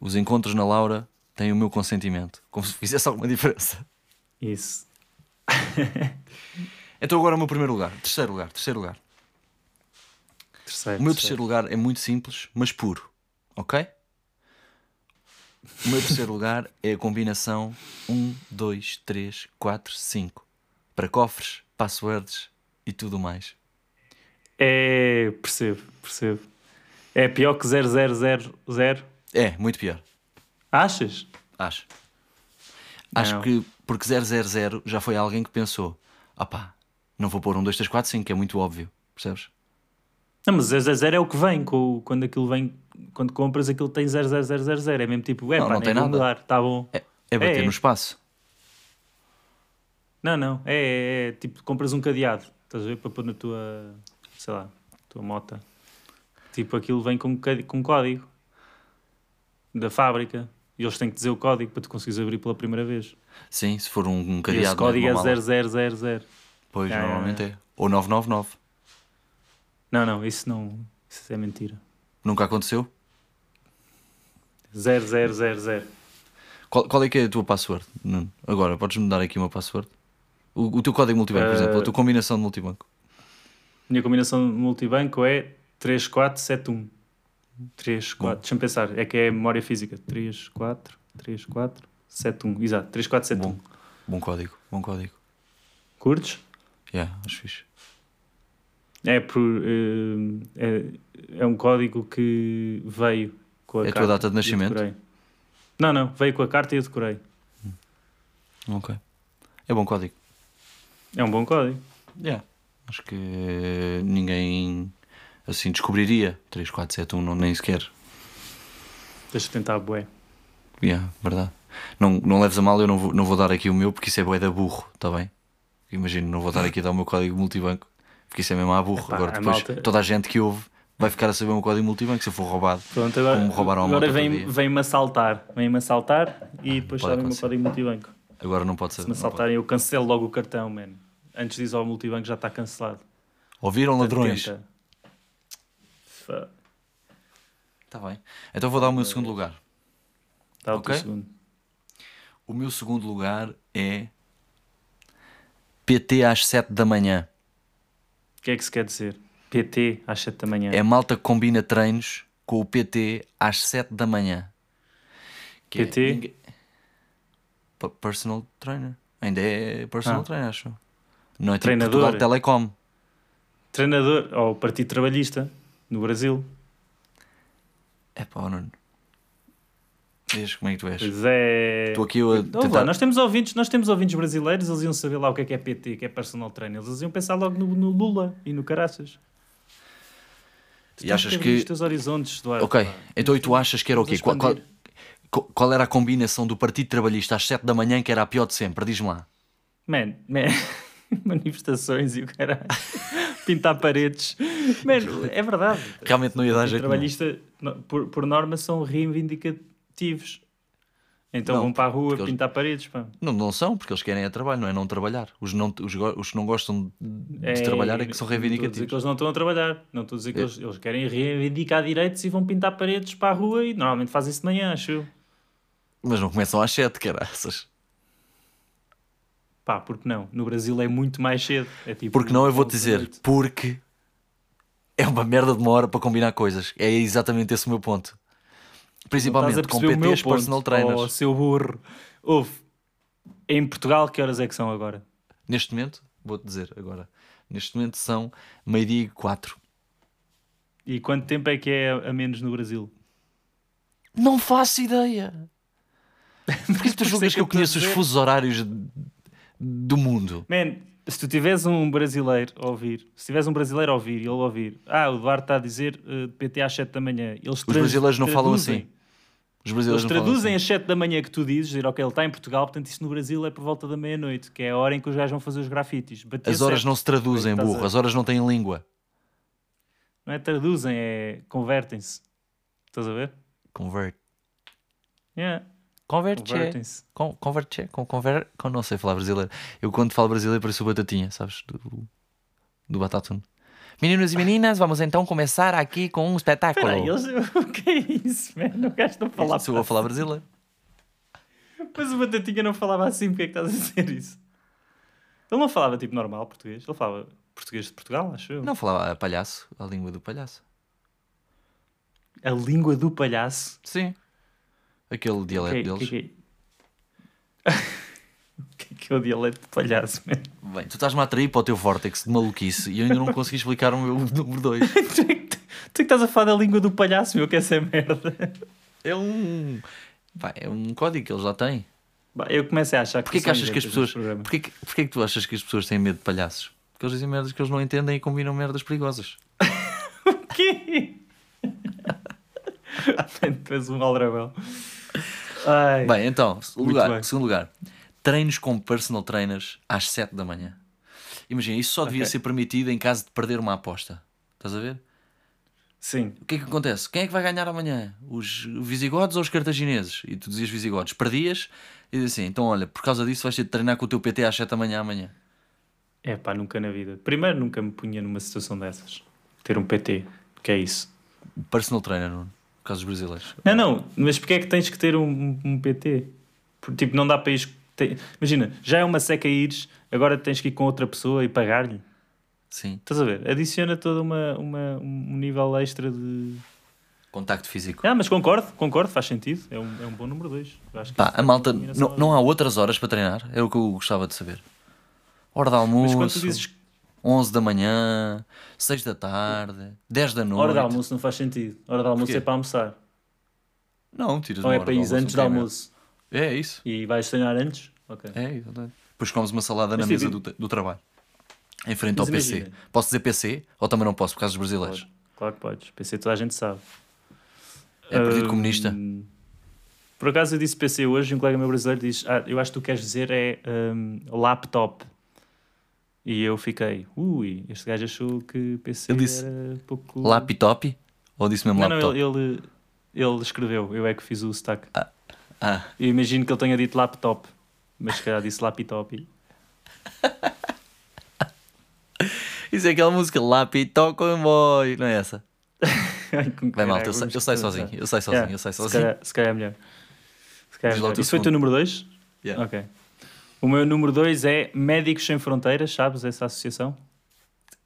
[SPEAKER 2] os encontros na Laura têm o meu consentimento. Como se fizesse alguma diferença.
[SPEAKER 3] Isso.
[SPEAKER 2] Então agora o meu primeiro lugar. Terceiro lugar, terceiro lugar.
[SPEAKER 3] Terceiro,
[SPEAKER 2] O meu terceiro lugar é muito simples, mas puro. Ok? O meu terceiro lugar é a combinação 1, 2, 3, 4, 5. Para cofres, passwords e tudo mais.
[SPEAKER 3] É, percebo, percebo. É pior que 0000.
[SPEAKER 2] É, muito pior.
[SPEAKER 3] Achas?
[SPEAKER 2] Acho. Acho
[SPEAKER 3] Não.
[SPEAKER 2] que porque 000 já foi alguém que pensou: ah pá, não vou pôr um 2, 3, 4, 5, que é muito óbvio. Percebes?
[SPEAKER 3] Não, mas 000 é o que vem. Quando aquilo vem, quando compras aquilo tem 00000. É mesmo tipo, é
[SPEAKER 2] Não,
[SPEAKER 3] pá,
[SPEAKER 2] não tem nada.
[SPEAKER 3] mudar, tá bom.
[SPEAKER 2] É, é bater
[SPEAKER 3] É.
[SPEAKER 2] no espaço.
[SPEAKER 3] Não, não, é, é, é, tipo, compras um cadeado, estás a ver, para pôr na tua, sei lá, tua mota. Tipo, aquilo vem com, com código da fábrica. E eles têm que dizer o código para tu conseguires abrir pela primeira vez.
[SPEAKER 2] Sim, se for um, um
[SPEAKER 3] E
[SPEAKER 2] cadeado.
[SPEAKER 3] esse código
[SPEAKER 2] não
[SPEAKER 3] é
[SPEAKER 2] uma mala.
[SPEAKER 3] 0000.
[SPEAKER 2] Pois,
[SPEAKER 3] é,
[SPEAKER 2] normalmente
[SPEAKER 3] é.
[SPEAKER 2] é. Ou 999.
[SPEAKER 3] Não, não, isso não, isso é mentira.
[SPEAKER 2] Nunca aconteceu?
[SPEAKER 3] 0000.
[SPEAKER 2] Qual, qual é que é a tua password? Nuno? Agora, podes me dar aqui uma password? O, o teu código multibanco, por
[SPEAKER 3] Eh,
[SPEAKER 2] exemplo, a tua combinação de multibanco.
[SPEAKER 3] Minha combinação de multibanco é 3471. 3, 4, deixa-me pensar, é que é memória física. 3, 4, 3471. Exato, 3471.
[SPEAKER 2] Bom, bom código, bom código.
[SPEAKER 3] Curtes?
[SPEAKER 2] Yeah, acho fixe.
[SPEAKER 3] É, por, eh, é, é um código que veio com a
[SPEAKER 2] É a tua
[SPEAKER 3] carta
[SPEAKER 2] data de nascimento?
[SPEAKER 3] Não, não, veio com a carta e eu decorei.
[SPEAKER 2] Ok. É bom código.
[SPEAKER 3] É um bom código.
[SPEAKER 2] Yeah. Acho que ninguém assim descobriria 3471, não, nem sequer.
[SPEAKER 3] Deixa eu tentar, bué.
[SPEAKER 2] Yeah, verdade. Não, não leves a mal, eu não vou, não vou dar aqui o meu porque isso é bué da burro, está bem? Imagino, não vou dar aqui a dar o meu código multibanco porque isso é mesmo a burro.
[SPEAKER 3] Epá,
[SPEAKER 2] Agora
[SPEAKER 3] a
[SPEAKER 2] depois
[SPEAKER 3] malta-
[SPEAKER 2] toda a gente que ouve vai ficar a saber o meu código multibanco se eu for roubado.
[SPEAKER 3] Pronto, agora,
[SPEAKER 2] Como roubaram a
[SPEAKER 3] agora
[SPEAKER 2] outro
[SPEAKER 3] vem- vem-me assaltar. Vem-me assaltar e depois sabem o meu código multibanco.
[SPEAKER 2] Agora não pode ser.
[SPEAKER 3] Se me assaltarem, eu cancelo logo o cartão, mano. Antes diz ao multibanco já está cancelado.
[SPEAKER 2] Ouviram ladrões?
[SPEAKER 3] Tenta. Fuck.
[SPEAKER 2] Está bem. Então vou dar o meu segundo lugar.
[SPEAKER 3] Dá o
[SPEAKER 2] Ok.
[SPEAKER 3] teu segundo.
[SPEAKER 2] O meu segundo lugar é PT às 7 da manhã.
[SPEAKER 3] O que é que se quer dizer? PT às 7 da manhã.
[SPEAKER 2] É malta que combina treinos com o PT às 7 da manhã. Que é
[SPEAKER 3] PT?
[SPEAKER 2] Pa- Personal trainer. Ainda é personal
[SPEAKER 3] Ah.
[SPEAKER 2] trainer, acho. Não é tipo
[SPEAKER 3] Treinador.
[SPEAKER 2] Portugal Telecom.
[SPEAKER 3] Treinador ao Partido Trabalhista no Brasil.
[SPEAKER 2] É pá, Nuno. Diz como é que tu és.
[SPEAKER 3] Pois é.
[SPEAKER 2] Estou aqui a tentar...
[SPEAKER 3] nós, temos ouvintes, nós temos ouvintes brasileiros, eles iam saber lá o que é que é PT, que é personal trainer. Eles iam pensar logo no, no Lula e no Caraças. Tu
[SPEAKER 2] E achas que-
[SPEAKER 3] os teus horizontes, Eduardo.
[SPEAKER 2] Ok,
[SPEAKER 3] pá.
[SPEAKER 2] então e tu achas que era o quê? Qual, qual, qual- era a combinação do Partido Trabalhista às 7 da manhã que era a pior de sempre? Diz-me lá.
[SPEAKER 3] Man, man. manifestações e o caralho. Pintar paredes. Man, é verdade.
[SPEAKER 2] Realmente não ia dar jeito
[SPEAKER 3] trabalhista, no- por, por norma, são reivindicativos. Então
[SPEAKER 2] Não,
[SPEAKER 3] vão para a rua
[SPEAKER 2] porque eles-
[SPEAKER 3] pintar paredes. Pá.
[SPEAKER 2] Não, não são, porque eles querem é trabalho, não é não trabalhar. Os, não, os, os que não gostam de
[SPEAKER 3] É,
[SPEAKER 2] trabalhar é que são
[SPEAKER 3] Não estou a dizer
[SPEAKER 2] reivindicativos.
[SPEAKER 3] que eles não estão a trabalhar. Não estou a dizer que
[SPEAKER 2] É.
[SPEAKER 3] eles, eles querem reivindicar direitos e vão pintar paredes para a rua e normalmente fazem isso de manhã, acho.
[SPEAKER 2] Mas não começam às 7, caraças.
[SPEAKER 3] Pá, porque não? No Brasil é muito mais cedo. É tipo
[SPEAKER 2] Porque não, eu vou-te
[SPEAKER 3] 11 da
[SPEAKER 2] dizer, porque é uma merda de uma hora para combinar coisas. É exatamente esse o meu ponto. Principalmente com PTs, personal trainers.
[SPEAKER 3] Oh, seu burro. Ouve, em Portugal, que horas é que são agora?
[SPEAKER 2] Neste momento, vou-te dizer agora, neste momento são meio-dia e 4.
[SPEAKER 3] E quanto tempo é que é a menos no Brasil?
[SPEAKER 2] Não faço ideia. Porquê que tu julgas
[SPEAKER 3] que
[SPEAKER 2] que
[SPEAKER 3] eu
[SPEAKER 2] conheço os fusos horários do mundo?
[SPEAKER 3] Man, se tu tiveres um brasileiro a ouvir, se tiveres um brasileiro a ouvir e ele ouvir, ah, o Eduardo está a dizer uh, PT às 7 da manhã, eles
[SPEAKER 2] Os brasileiros não falam assim. Os
[SPEAKER 3] Eles
[SPEAKER 2] brasileiros falam
[SPEAKER 3] traduzem
[SPEAKER 2] assim.
[SPEAKER 3] às 7 da manhã que tu dizes, dizer, ok, ele está em Portugal, portanto isso no Brasil é por volta da meia-noite, que é a hora em que os gajos vão fazer os grafites. Batia
[SPEAKER 2] As horas não se traduzem, burro. As horas não têm língua.
[SPEAKER 3] Não é traduzem, é convertem-se. Estás a ver?
[SPEAKER 2] Convert.
[SPEAKER 3] Yeah,
[SPEAKER 2] Converte.
[SPEAKER 3] convertem-se.
[SPEAKER 2] Con converte. Com conver com não sei falar brasileiro. Eu quando falo brasileiro pareço o Batatinha, sabes? Do, do Batatune. Meninos e meninas, vamos então começar aqui com um espetáculo.
[SPEAKER 3] Espera aí, eles... o que é isso, mano? O gajo não falava
[SPEAKER 2] Se eu vou falar brasileiro.
[SPEAKER 3] Mas o Batatinha não falava assim, porque é que estás a dizer isso? Ele não falava tipo normal português, ele falava português de Portugal, acho eu.
[SPEAKER 2] Não falava palhaço, a língua do palhaço.
[SPEAKER 3] A língua do palhaço.
[SPEAKER 2] Sim. Aquele dialeto deles.
[SPEAKER 3] O que é que é o dialeto de palhaço, man?
[SPEAKER 2] Bem, tu estás-me a atrair para o teu vórtex de maluquice e eu ainda não consegui explicar o meu número 2.
[SPEAKER 3] tu, é que, tu é que estás a falar da língua do palhaço, meu, que essa é merda.
[SPEAKER 2] É um. Pá, é um código que eles já têm.
[SPEAKER 3] Bah, Eu começo a achar que
[SPEAKER 2] Porquê que achas que as pessoas. Porquê que, porquê que tu achas que as pessoas têm medo de palhaços? Porque eles dizem merdas que eles não entendem e combinam merdas perigosas.
[SPEAKER 3] quê? tu és um aldrabão. Ai.
[SPEAKER 2] Bem, então, lugar,
[SPEAKER 3] bem.
[SPEAKER 2] segundo lugar, treinos com personal trainers às 7 da manhã. Imagina, isso só devia
[SPEAKER 3] Ok.
[SPEAKER 2] ser permitido em caso de perder uma aposta. Estás a ver?
[SPEAKER 3] Sim.
[SPEAKER 2] O que é que acontece? Quem é que vai ganhar amanhã? Os visigodos ou os cartagineses? E tu dizias visigodos, perdias e dizias assim: então olha, por causa disso vais ter de treinar com o teu PT às 7 da manhã amanhã.
[SPEAKER 3] É pá, nunca na vida. Primeiro, nunca me punha numa situação dessas. Ter um PT. Que é isso?
[SPEAKER 2] Personal trainer, no caso dos brasileiros.
[SPEAKER 3] Não, não, mas porquê é que tens que ter um, um- PT? Porque, tipo, não dá para ir. te- Imagina, já é uma seca ires, agora tens que ir com outra pessoa e pagar-lhe.
[SPEAKER 2] Sim.
[SPEAKER 3] Estás a ver? Adiciona todo uma, uma, um nível extra de.
[SPEAKER 2] Contacto físico.
[SPEAKER 3] Ah, mas concordo, concordo, faz sentido. É um, é um bom número 2.
[SPEAKER 2] Pá, a malta, não, não há outras horas para treinar? É o que eu gostava de saber. Hora de
[SPEAKER 3] Mas quando
[SPEAKER 2] almoço,
[SPEAKER 3] tu dizes
[SPEAKER 2] 11 da manhã, 6 da tarde, 10 da noite.
[SPEAKER 3] hora de almoço não faz sentido. Hora de almoço
[SPEAKER 2] Porquê?
[SPEAKER 3] é para almoçar.
[SPEAKER 2] Não, tiras
[SPEAKER 3] Ou
[SPEAKER 2] uma
[SPEAKER 3] é
[SPEAKER 2] hora
[SPEAKER 3] para ir antes do almoço.
[SPEAKER 2] medo. É isso.
[SPEAKER 3] E vais treinar antes? Ok.
[SPEAKER 2] É, exatamente. Depois comes uma salada na
[SPEAKER 3] Mas,
[SPEAKER 2] mesa
[SPEAKER 3] tipo,
[SPEAKER 2] do, do trabalho. Em frente
[SPEAKER 3] Mas
[SPEAKER 2] ao PC.
[SPEAKER 3] imagina.
[SPEAKER 2] Posso dizer PC? Ou também não posso, por causa dos brasileiros?
[SPEAKER 3] Pode. Claro que podes. PC toda a gente sabe.
[SPEAKER 2] É Partido
[SPEAKER 3] Hum,
[SPEAKER 2] Comunista?
[SPEAKER 3] Por acaso eu disse PC hoje e um colega meu brasileiro diz: ah, Eu acho que tu queres dizer é hum, laptop. E eu fiquei, ui, este gajo achou que PC
[SPEAKER 2] Ele disse,
[SPEAKER 3] era pouco.
[SPEAKER 2] Laptop? Ou disse mesmo
[SPEAKER 3] Não, não,
[SPEAKER 2] laptop?
[SPEAKER 3] ele, ele, ele escreveu, eu é que fiz o sotaque.
[SPEAKER 2] Ah,
[SPEAKER 3] Eu imagino que ele tenha dito laptop, mas se calhar disse laptop.
[SPEAKER 2] isso é aquela música Laptop Comboio, não é essa? Vai mal, eu, eu saio sozinho, eu saio sozinho,
[SPEAKER 3] Yeah,
[SPEAKER 2] eu saio
[SPEAKER 3] se
[SPEAKER 2] sozinho.
[SPEAKER 3] calhar- Se calhar é melhor. Se calhar é melhor. Isso foi o teu número 2?
[SPEAKER 2] Yeah.
[SPEAKER 3] Ok. O meu número 2 é Médicos Sem Fronteiras, sabes essa associação?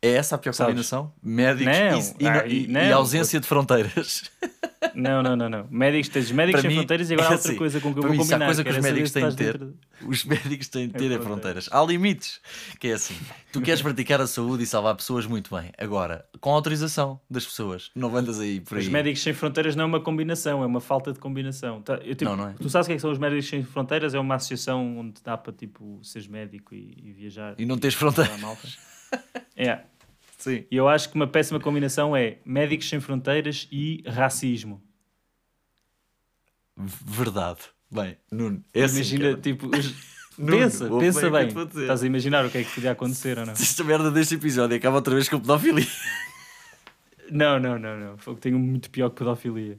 [SPEAKER 2] É essa a pior
[SPEAKER 3] Sabes?
[SPEAKER 2] combinação? Médicos
[SPEAKER 3] Não,
[SPEAKER 2] e, e- e-
[SPEAKER 3] e-
[SPEAKER 2] ausência de fronteiras.
[SPEAKER 3] Não, não, não, não. Médicos, tens Médicos
[SPEAKER 2] Para
[SPEAKER 3] Sem
[SPEAKER 2] mim,
[SPEAKER 3] Fronteiras e agora há
[SPEAKER 2] é
[SPEAKER 3] outra
[SPEAKER 2] assim,
[SPEAKER 3] coisa com que eu vou combinar.
[SPEAKER 2] coisa que os
[SPEAKER 3] era saber
[SPEAKER 2] médicos têm de ter,
[SPEAKER 3] dentro-
[SPEAKER 2] os médicos têm de ter é
[SPEAKER 3] fronteiras.
[SPEAKER 2] fronteiras. Há limites. Que é assim, tu queres praticar a saúde e salvar pessoas muito bem. Agora, com autorização das pessoas. Não andas aí por aí.
[SPEAKER 3] Os Médicos Sem Fronteiras não é uma combinação, é uma falta de combinação. Tá, eu, tipo,
[SPEAKER 2] Não, não é.
[SPEAKER 3] Tu sabes o que é que são os Médicos Sem Fronteiras? É uma associação onde dá para tipo, seres médico e, e viajar.
[SPEAKER 2] E não tens fronteiras.
[SPEAKER 3] É.
[SPEAKER 2] Sim.
[SPEAKER 3] E eu acho que uma péssima combinação é Médicos Sem Fronteiras e racismo.
[SPEAKER 2] Verdade. Bem, Nuno, é assim,
[SPEAKER 3] Imagina,
[SPEAKER 2] cara.
[SPEAKER 3] tipo, os-
[SPEAKER 2] Nuno,
[SPEAKER 3] pensa, pensa
[SPEAKER 2] bem.
[SPEAKER 3] Estás a imaginar o que é que podia acontecer ou não?
[SPEAKER 2] Esta merda deste episódio acaba outra vez com pedofilia.
[SPEAKER 3] Não, não, não, não. Que tenho muito pior que pedofilia.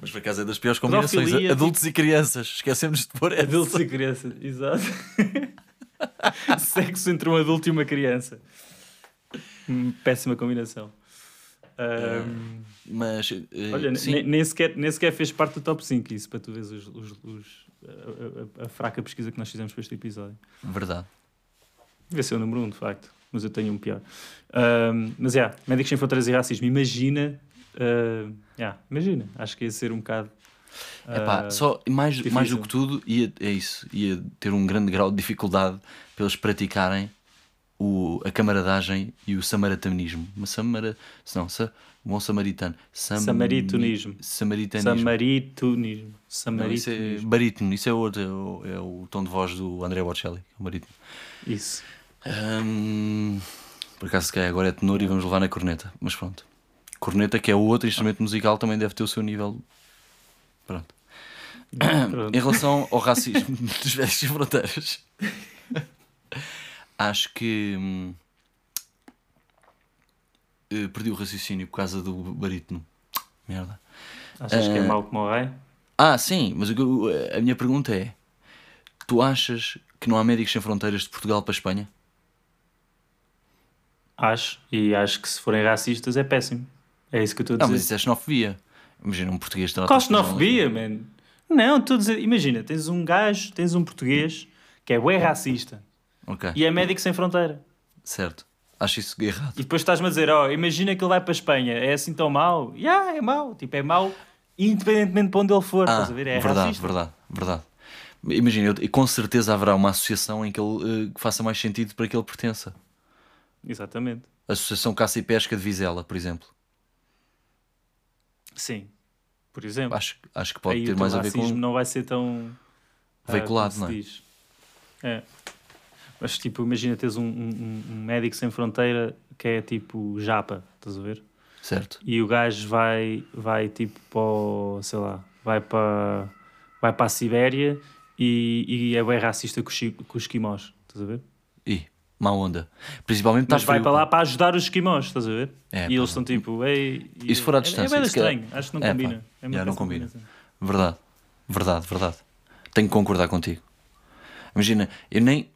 [SPEAKER 2] Mas por acaso é das piores combinações.
[SPEAKER 3] Pedofilia,
[SPEAKER 2] Adultos e crianças. Esquecemos de pôr essa.
[SPEAKER 3] Adultos e crianças, exato. Sexo entre um adulto e uma criança. Hum, Péssima combinação. Ahm,
[SPEAKER 2] Mas, eh,
[SPEAKER 3] olha, nem, nem sequer, nem sequer fez parte do top 5 isso, para tu veres os, os- os- a, a- a fraca pesquisa que nós fizemos para este episódio.
[SPEAKER 2] Verdade.
[SPEAKER 3] Devia ser o número 1, um, de facto, mas eu tenho um pior. Ahm, mas, é, Médicos Sem Fronteiras e Racismo, imagina, ah, yeah, imagina, acho que ia ser um bocado...
[SPEAKER 2] Epá,
[SPEAKER 3] ah,
[SPEAKER 2] só mais, mais do que tudo, ia, é isso, ia ter um grande grau de dificuldade para eles praticarem o, a camaradagem e o samaritanismo. Uma samara, não, sa, um bom samaritano. Sam-
[SPEAKER 3] Samaritanismo.
[SPEAKER 2] Samaritanismo.
[SPEAKER 3] Samaritunismo.
[SPEAKER 2] Não, isso é barítono, isso é outro, é o, é o tom de voz do André Bocelli, o barítono.
[SPEAKER 3] Isso.
[SPEAKER 2] Hum, por acaso, se calhar agora é tenor e vamos levar na corneta, mas pronto. Corneta, que é o outro instrumento musical, também deve ter o seu nível. Pronto.
[SPEAKER 3] Pronto.
[SPEAKER 2] Em relação ao racismo dos velhos sem fronteiras, acho que hum, eh, perdi o raciocínio por causa do barítono. Merda.
[SPEAKER 3] Achas que é
[SPEAKER 2] Ah.
[SPEAKER 3] mau como o rei?
[SPEAKER 2] Ah, sim, mas eu- a minha pergunta é: tu achas que não há médicos sem fronteiras de Portugal para a Espanha?
[SPEAKER 3] Acho. E acho que se forem racistas é péssimo. É isso que eu estou a
[SPEAKER 2] Não,
[SPEAKER 3] dizer.
[SPEAKER 2] mas isso é xenofobia. Imagina um português pessoas
[SPEAKER 3] xenofobia, man? Não, estou a dizer... Imagina, tens um gajo, tens um português que é bué racista
[SPEAKER 2] mal. Ok,
[SPEAKER 3] e é médico sem fronteira.
[SPEAKER 2] certo. Acho isso errado.
[SPEAKER 3] E depois estás-me a dizer, ó, imagina que ele vai para a Espanha, é assim tão mau? Yeah, é mau. Tipo, é mau independentemente de onde ele for,
[SPEAKER 2] Ah,
[SPEAKER 3] estás a ver? É
[SPEAKER 2] verdade,
[SPEAKER 3] racista.
[SPEAKER 2] verdade, verdade. Imagina, eu- e com certeza haverá uma associação em que ele eh, faça mais sentido para que ele pertença.
[SPEAKER 3] Exatamente.
[SPEAKER 2] Associação Caça e Pesca de Vizela, por exemplo.
[SPEAKER 3] Sim. Por exemplo.
[SPEAKER 2] Acho, acho que pode
[SPEAKER 3] aí
[SPEAKER 2] ter
[SPEAKER 3] o
[SPEAKER 2] mais a ver com
[SPEAKER 3] racismo não vai ser tão ah,
[SPEAKER 2] veiculado, não é?
[SPEAKER 3] diz. É. Mas tipo, imagina teres um, um, um médico sem fronteira que é tipo japa, estás a ver?
[SPEAKER 2] Certo.
[SPEAKER 3] E o gajo vai, vai tipo para, o- sei lá, vai para, vai para a Sibéria e, e é bem racista com os, com os esquimós, estás a ver?
[SPEAKER 2] E má onda. Principalmente
[SPEAKER 3] Mas vai
[SPEAKER 2] frio,
[SPEAKER 3] para
[SPEAKER 2] pá.
[SPEAKER 3] lá para ajudar os esquimós, estás a ver?
[SPEAKER 2] É,
[SPEAKER 3] e eles estão tipo, ei.
[SPEAKER 2] E se for à
[SPEAKER 3] é-
[SPEAKER 2] distância,
[SPEAKER 3] É bem
[SPEAKER 2] se calhar-
[SPEAKER 3] estranho, acho que não
[SPEAKER 2] É,
[SPEAKER 3] combina. É
[SPEAKER 2] Já, não combina.
[SPEAKER 3] combinação.
[SPEAKER 2] Verdade, verdade, verdade. Tenho que concordar contigo. Imagina, eu nem.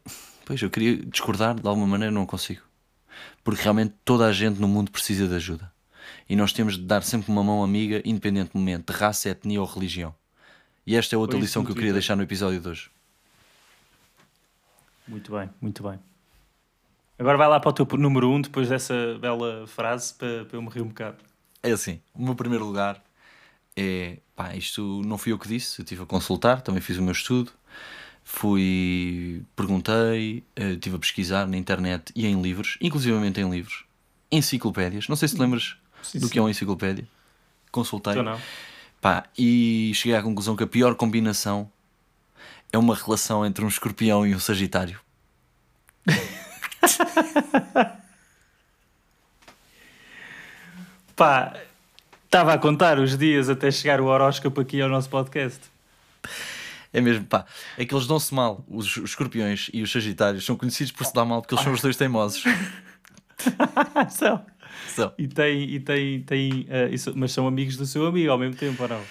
[SPEAKER 2] Pois, eu queria discordar de alguma maneira, não consigo. Porque realmente toda a gente no mundo precisa de ajuda. E nós temos de dar sempre uma mão amiga, independentemente de raça, etnia ou religião. E esta é outra
[SPEAKER 3] isso
[SPEAKER 2] lição que eu queria deixar no episódio de hoje.
[SPEAKER 3] Muito bem, muito bem. Agora vai lá para o teu número 1 um, depois dessa bela frase para, para eu me rir um bocado.
[SPEAKER 2] É assim, o meu primeiro lugar é. Pá, isto não fui eu que disse, eu estive a consultar, também fiz o meu estudo. Fui. Perguntei, eh, estive a pesquisar na internet e em livros, inclusivamente em livros, enciclopédias. Não sei se te lembras
[SPEAKER 3] Sim,
[SPEAKER 2] do
[SPEAKER 3] sim.
[SPEAKER 2] que é uma enciclopédia. Consultei.
[SPEAKER 3] Então não.
[SPEAKER 2] Pá, e cheguei à conclusão que a pior combinação é uma relação entre um escorpião e um sagitário.
[SPEAKER 3] Pá, estava a contar os dias até chegar o horóscopo aqui ao nosso podcast.
[SPEAKER 2] É mesmo, pá, é que eles dão-se mal. Os, os escorpiões e os sagitários são conhecidos por se dar mal porque eles são os dois teimosos.
[SPEAKER 3] São.
[SPEAKER 2] São.
[SPEAKER 3] E tem, e tem, tem eh, isso- mas são amigos do seu amigo ao mesmo tempo, ou não?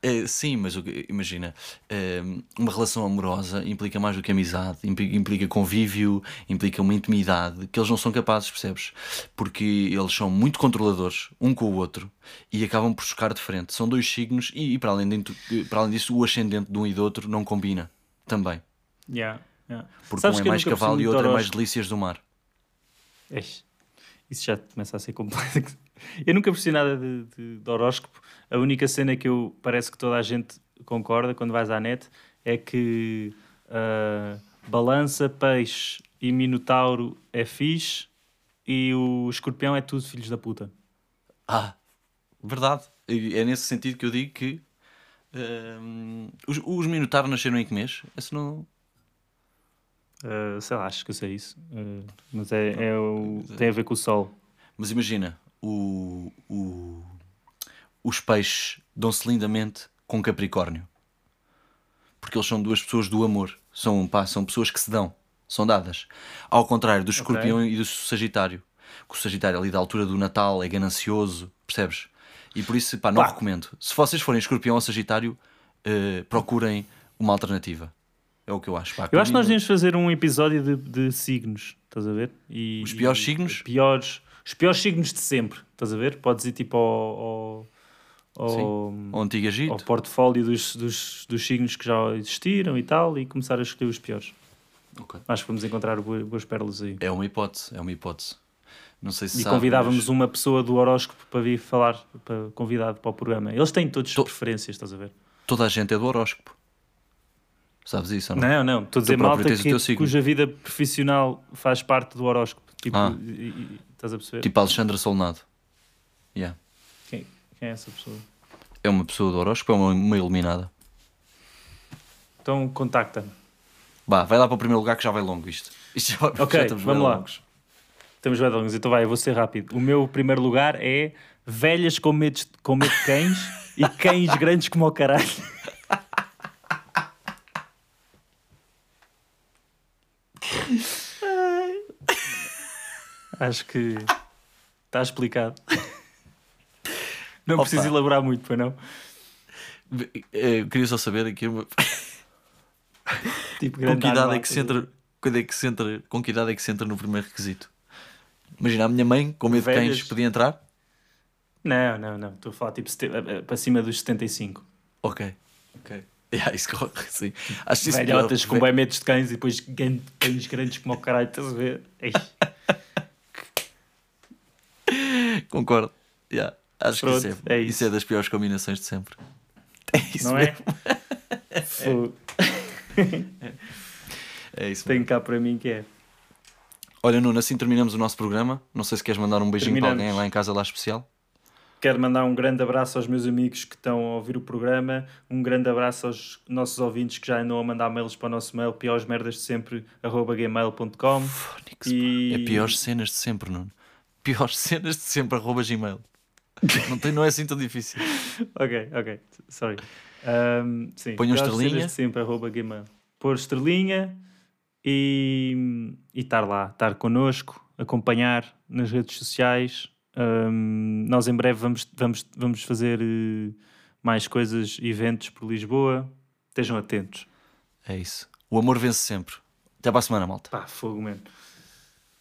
[SPEAKER 2] É, sim, mas o imagina, é, uma relação amorosa implica mais do que amizade, implica, convívio, implica uma intimidade que eles não são capazes, percebes? Porque eles são muito controladores um com o outro e acabam por chocar de frente. São dois signos e, e para, além de- para além disso, o ascendente de um e do outro não combina também.
[SPEAKER 3] Yeah, yeah.
[SPEAKER 2] Porque
[SPEAKER 3] Sabes
[SPEAKER 2] um é mais cavalo e
[SPEAKER 3] muito
[SPEAKER 2] outro é mais delícias do mar.
[SPEAKER 3] Eish, Isso já começa a ser complexo. Eu nunca percebi nada de, de- de horóscopo. A única cena que eu parece que toda a gente concorda quando vais à net é que ah, balança, peixe e minotauro é fixe e o escorpião é tudo filhos da puta.
[SPEAKER 2] Ah, verdade. E É nesse sentido que eu digo que hum, os, os Minotauro nasceram em que mês? Esse não.
[SPEAKER 3] Ah, sei lá, acho que eu sei isso. Ah, mas é, é o, tem a ver com o sol.
[SPEAKER 2] Mas imagina, o, o- os peixes dão-se lindamente com Capricórnio. Porque eles são duas pessoas do amor. São, pá, são pessoas que se dão, são dadas. Ao contrário do escorpião e do Sagitário. Que o Sagitário ali da altura do Natal é ganancioso, percebes? E por isso, pá, não
[SPEAKER 3] Pá.
[SPEAKER 2] recomendo. Se vocês forem escorpião ou Sagitário, eh, procurem uma alternativa. É o que eu acho. pá.
[SPEAKER 3] Eu acho que nós devíamos fazer um episódio de, de signos, estás a ver? E,
[SPEAKER 2] Os piores
[SPEAKER 3] e-
[SPEAKER 2] signos?
[SPEAKER 3] Piores, os piores signos de sempre, estás a ver? Podes ir tipo ao, ao,
[SPEAKER 2] Sim.
[SPEAKER 3] ao,
[SPEAKER 2] Antigo Egito.
[SPEAKER 3] ao portfólio dos, dos, dos signos que já existiram e tal e começar a escolher os piores.
[SPEAKER 2] Ok.
[SPEAKER 3] Acho que vamos encontrar boas, boas pérolas aí.
[SPEAKER 2] É uma hipótese, é uma hipótese. Não sei se
[SPEAKER 3] E
[SPEAKER 2] sabe,
[SPEAKER 3] convidávamos
[SPEAKER 2] mas
[SPEAKER 3] uma pessoa do horóscopo para vir falar, para, convidado para o programa. Eles têm todos
[SPEAKER 2] Tô-
[SPEAKER 3] preferências, estás a ver?
[SPEAKER 2] toda a gente é do horóscopo. Sabes isso ou não?
[SPEAKER 3] Não, não, estou a dizer malta que, cuja vida profissional faz parte do horóscopo. Tipo,
[SPEAKER 2] Ah.
[SPEAKER 3] e- e- estás a perceber?
[SPEAKER 2] Tipo Alexandra Solnado. Yeah.
[SPEAKER 3] Quem, quem é essa pessoa?
[SPEAKER 2] É uma pessoa do horóscopo, é uma, uma iluminada.
[SPEAKER 3] Então contacta-me.
[SPEAKER 2] Bah, vai lá para o primeiro lugar que já vai longo isto. isto já,
[SPEAKER 3] Ok,
[SPEAKER 2] já estamos
[SPEAKER 3] vamos lá.
[SPEAKER 2] longos.
[SPEAKER 3] Temos bem longos, então vai, eu vou ser rápido. O meu primeiro lugar é velhas com medo, com medo de cães e cães grandes como o caralho. Acho que está explicado. Não
[SPEAKER 2] Opa.
[SPEAKER 3] preciso elaborar muito, para não?
[SPEAKER 2] Eh, Eu queria só saber aqui uma...
[SPEAKER 3] Tipo,
[SPEAKER 2] com que idade é que se entra. Quando é que se entra, com que idade é que se entra no primeiro requisito? Imagina, a minha mãe, com medo de
[SPEAKER 3] Velhas.
[SPEAKER 2] cães, podia entrar?
[SPEAKER 3] Não, não, não. Estou a falar tipo eh, eh, para cima dos 75.
[SPEAKER 2] Ok. Ok. Yeah, isso corre, sim. Acho que isso
[SPEAKER 3] Velhotas
[SPEAKER 2] melhor-
[SPEAKER 3] com bem medos de cães e depois cães grandes como o caralho, estás a ver?
[SPEAKER 2] Concordo. Yeah. Acho
[SPEAKER 3] Pronto,
[SPEAKER 2] que isso
[SPEAKER 3] é
[SPEAKER 2] é,
[SPEAKER 3] isso.
[SPEAKER 2] isso é das piores combinações de sempre. É isso
[SPEAKER 3] não
[SPEAKER 2] mesmo.
[SPEAKER 3] é? Fogo.
[SPEAKER 2] É isso mesmo.
[SPEAKER 3] Tem cá para mim que é.
[SPEAKER 2] Olha, Nuno, assim terminamos o nosso programa. Não sei se queres mandar um beijinho para alguém lá em casa lá especial.
[SPEAKER 3] Quero mandar um grande abraço aos meus amigos que estão a ouvir o programa, um grande abraço aos nossos ouvintes que já andam a mandar mails para o nosso mail, piormerdas de sempre, arroba gmail.com.
[SPEAKER 2] Fónix,
[SPEAKER 3] E-.
[SPEAKER 2] É piores cenas de sempre, Nuno. Piores cenas de sempre, arroba gmail. Não, tem, não é assim tão difícil.
[SPEAKER 3] Ok, ok, sorry. Um, sim,
[SPEAKER 2] Ponham estrelinha.
[SPEAKER 3] de sempre, arroba gmail. Pôr estrelinha e e estar lá, estar connosco, acompanhar nas redes sociais. Um, nós em breve vamos, vamos, vamos fazer eh, mais coisas, eventos por Lisboa. Estejam atentos.
[SPEAKER 2] É isso. O amor vence sempre. Até para a semana, malta.
[SPEAKER 3] Pá, fogo mesmo.